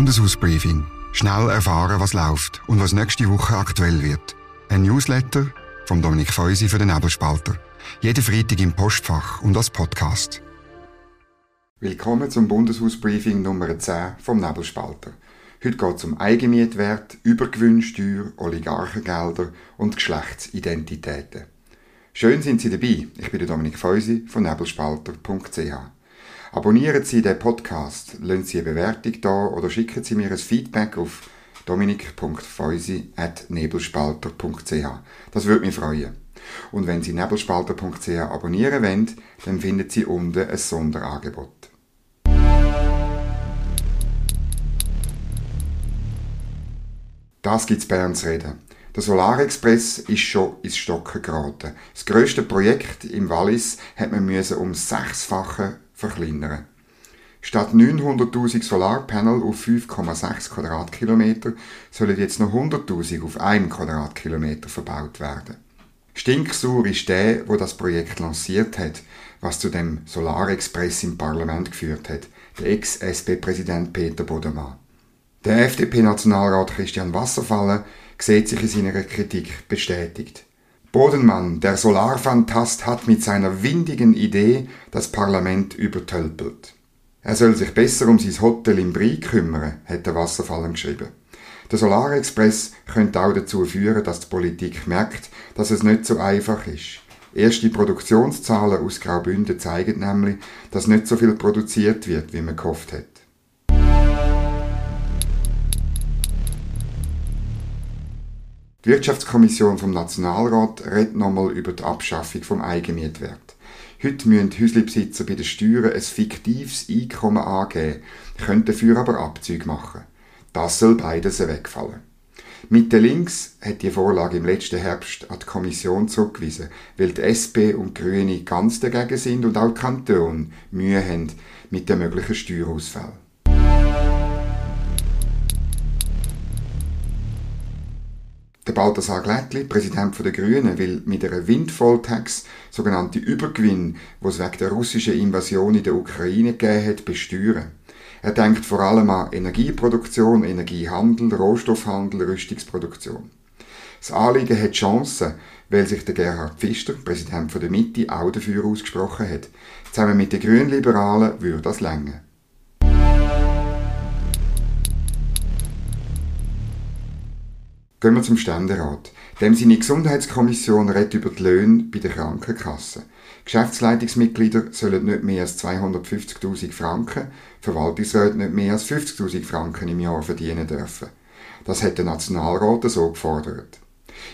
Bundeshausbriefing. Schnell erfahren, was läuft und was nächste Woche aktuell wird. Ein Newsletter vom Dominik Feusi für den Nebelspalter. Jeden Freitag im Postfach und als Podcast. Willkommen zum Bundeshausbriefing Nummer 10 vom Nebelspalter. Heute geht es um Eigenmietwert, Übergewinnsteuer, Oligarchengelder und Geschlechtsidentitäten. Schön sind Sie dabei. Ich bin Dominik Feusi von nebelspalter.ch. Abonnieren Sie den Podcast, lassen Sie eine Bewertung da oder schicken Sie mir ein Feedback auf dominik.feusi.nebelspalter.ch. Das würde mich freuen. Und wenn Sie nebelspalter.ch abonnieren wollen, dann finden Sie unten ein Sonderangebot. Das gibt's Bern zu reden. Der Solarexpress ist schon ins Stocken geraten. Das grösste Projekt im Wallis hat man um sechsfache verkleinern. Statt 900.000 Solarpanel auf 5,6 Quadratkilometer sollen jetzt noch 100.000 auf 1 Quadratkilometer verbaut werden. Stinksauer ist der, wo das Projekt lanciert hat, was zu dem Solarexpress im Parlament geführt hat, der Ex-SP-Präsident Peter Bodemann. Der FDP-Nationalrat Christian Wasserfalle sieht sich in seiner Kritik bestätigt. Bodenmann, der Solarfantast, hat mit seiner windigen Idee das Parlament übertölpelt. Er soll sich besser um sein Hotel im Brie kümmern, hat der Wasserfallen geschrieben. Der Solarexpress könnte auch dazu führen, dass die Politik merkt, dass es nicht so einfach ist. Erste Produktionszahlen aus Graubünden zeigen nämlich, dass nicht so viel produziert wird, wie man gehofft hat. Die Wirtschaftskommission vom Nationalrat redet nochmal über die Abschaffung vom Eigenmietwert. Heute müssen Häuslebesitzer bei den Steuern ein fiktives Einkommen angeben, können dafür aber Abzüge machen. Das soll beides wegfallen. Mitte links hat die Vorlage im letzten Herbst an die Kommission zurückgewiesen, weil die SP und die Grüne ganz dagegen sind und auch die Kantone Mühe haben mit den möglichen Steuerausfällen. Der Balthasar Glättli, Präsident der Grünen, will mit einer Windfall-Tax sogenannte Übergewinn, es wegen der russischen Invasion in der Ukraine gegeben hat, besteuern. Er denkt vor allem an Energieproduktion, Energiehandel, Rohstoffhandel, Rüstungsproduktion. Das Anliegen hat Chancen, weil sich der Gerhard Pfister, Präsident der Mitte, auch dafür ausgesprochen hat. Zusammen mit den Grünliberalen würde das länger. Gehen wir zum Ständerat. Dem seine Gesundheitskommission redet über die Löhne bei der Krankenkasse. Geschäftsleitungsmitglieder sollen nicht mehr als 250.000 Franken, Verwaltungsräte nicht mehr als 50.000 Franken im Jahr verdienen dürfen. Das hat der Nationalrat so gefordert.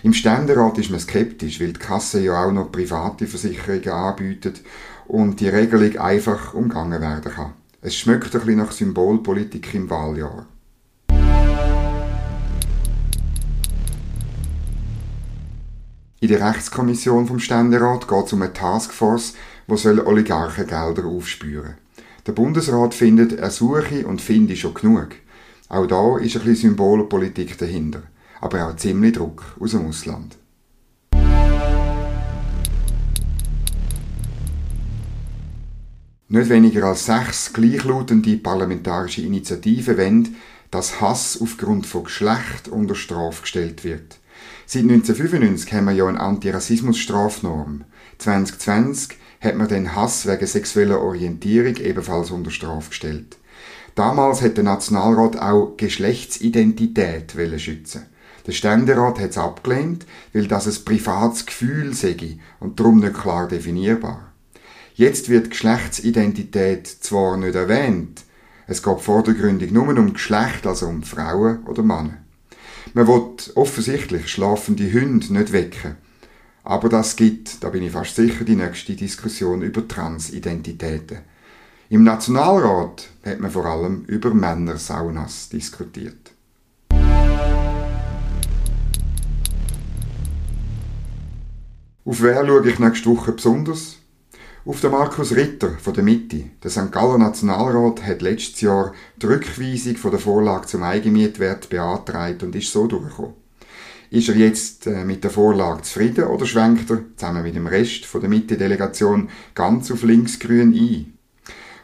Im Ständerat ist man skeptisch, weil die Kasse ja auch noch private Versicherungen anbietet und die Regelung einfach umgangen werden kann. Es schmeckt ein bisschen nach Symbolpolitik im Wahljahr. In der Rechtskommission vom Ständerat geht es um eine Taskforce, die Oligarchengelder aufspüren Der Bundesrat findet, er suche und finde schon genug. Auch da ist ein bisschen Symbolpolitik dahinter, aber auch ziemlich Druck aus dem Ausland. Nicht weniger als sechs gleichlautende parlamentarische Initiativen wollen, dass Hass aufgrund von Geschlecht unter Strafe gestellt wird. Seit 1995 haben wir ja eine Antirassismus-Strafnorm. 2020 hat man den Hass wegen sexueller Orientierung ebenfalls unter Strafe gestellt. Damals hat der Nationalrat auch Geschlechtsidentität schützen. Der Ständerat hat es abgelehnt, weil das ein privates Gefühl sei und darum nicht klar definierbar. Jetzt wird Geschlechtsidentität zwar nicht erwähnt, es geht vordergründig nur um Geschlecht, also um Frauen oder Männer. Man will offensichtlich schlafende Hunde nicht wecken. Aber das gibt, da bin ich fast sicher, die nächste Diskussion über Transidentitäten. Im Nationalrat hat man vor allem über Männersaunas diskutiert. Auf wer schaue ich nächste Woche besonders? Auf den Markus Ritter von der Mitte. Der St. Galler Nationalrat hat letztes Jahr die Rückweisung von der Vorlage zum Eigenmietwert beantragt und ist so durchgekommen. Ist er jetzt äh, mit der Vorlage zufrieden oder schwenkt er zusammen mit dem Rest von der Mitte-Delegation ganz auf linksgrün ein?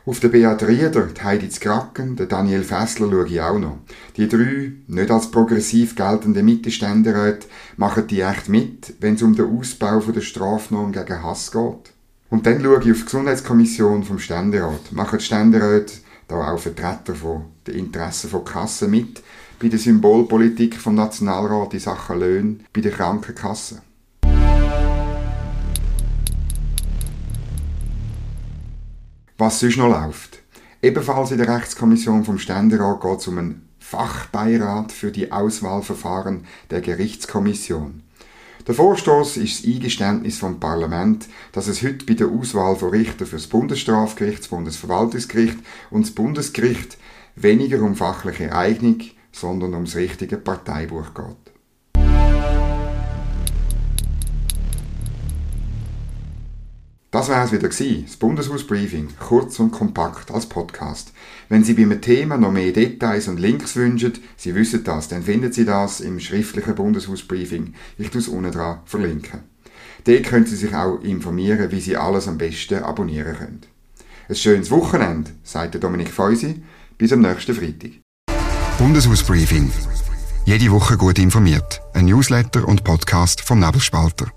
Auf den Beat Rieder, die Heidi Kraken, den Daniel Fessler schaue ich auch noch. Die drei, nicht als progressiv geltende Mittelständeräte, machen die echt mit, wenn es um den Ausbau der Strafnorm gegen Hass geht. Und dann schaue ich auf die Gesundheitskommission vom Ständerat. Machen die Ständeräte, da auch Vertreter von den Interessen von Kassen mit, bei der Symbolpolitik vom Nationalrat in Sachen Löhne, bei den Krankenkassen. Was sonst noch läuft. Ebenfalls in der Rechtskommission vom Ständerat geht es um einen Fachbeirat für die Auswahlverfahren der Gerichtskommission. Der Vorstoß ist das Eingeständnis vom Parlament, dass es heute bei der Auswahl von Richtern für das Bundesstrafgericht, das Bundesverwaltungsgericht und das Bundesgericht weniger um fachliche Eignung, sondern ums richtige Parteibuch geht. Das war es wieder das Bundeshausbriefing, kurz und kompakt als Podcast. Wenn Sie bei einem Thema noch mehr Details und Links wünschen, Sie wissen das, dann finden Sie das im schriftlichen Bundeshausbriefing. Ich tue es unten dran verlinken. Dort können Sie sich auch informieren, wie Sie alles am besten abonnieren können. Ein schönes Wochenende, sagt Dominik Feusi. Bis am nächsten Freitag. Bundeshausbriefing. Jede Woche gut informiert. Ein Newsletter und Podcast vom Nebelspalter.